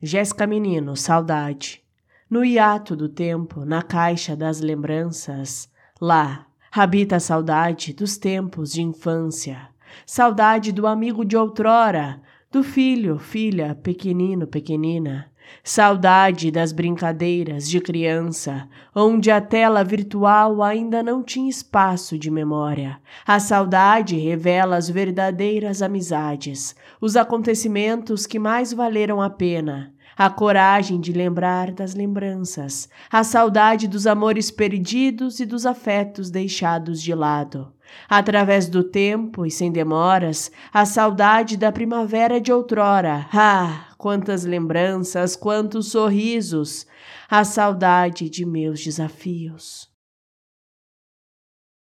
Jéssica Menino, saudade. No hiato do tempo, na caixa das lembranças, lá habita a saudade dos tempos de infância, saudade do amigo de outrora, do filho, filha, pequenino, pequenina, saudade das brincadeiras de criança, onde a tela virtual ainda não tinha espaço de memória. A saudade revela as verdadeiras amizades, os acontecimentos que mais valeram a pena, a coragem de lembrar das lembranças, a saudade dos amores perdidos e dos afetos deixados de lado. Através do tempo e sem demoras, a saudade da primavera de outrora. Ah, quantas lembranças, quantos sorrisos! A saudade de meus desafios.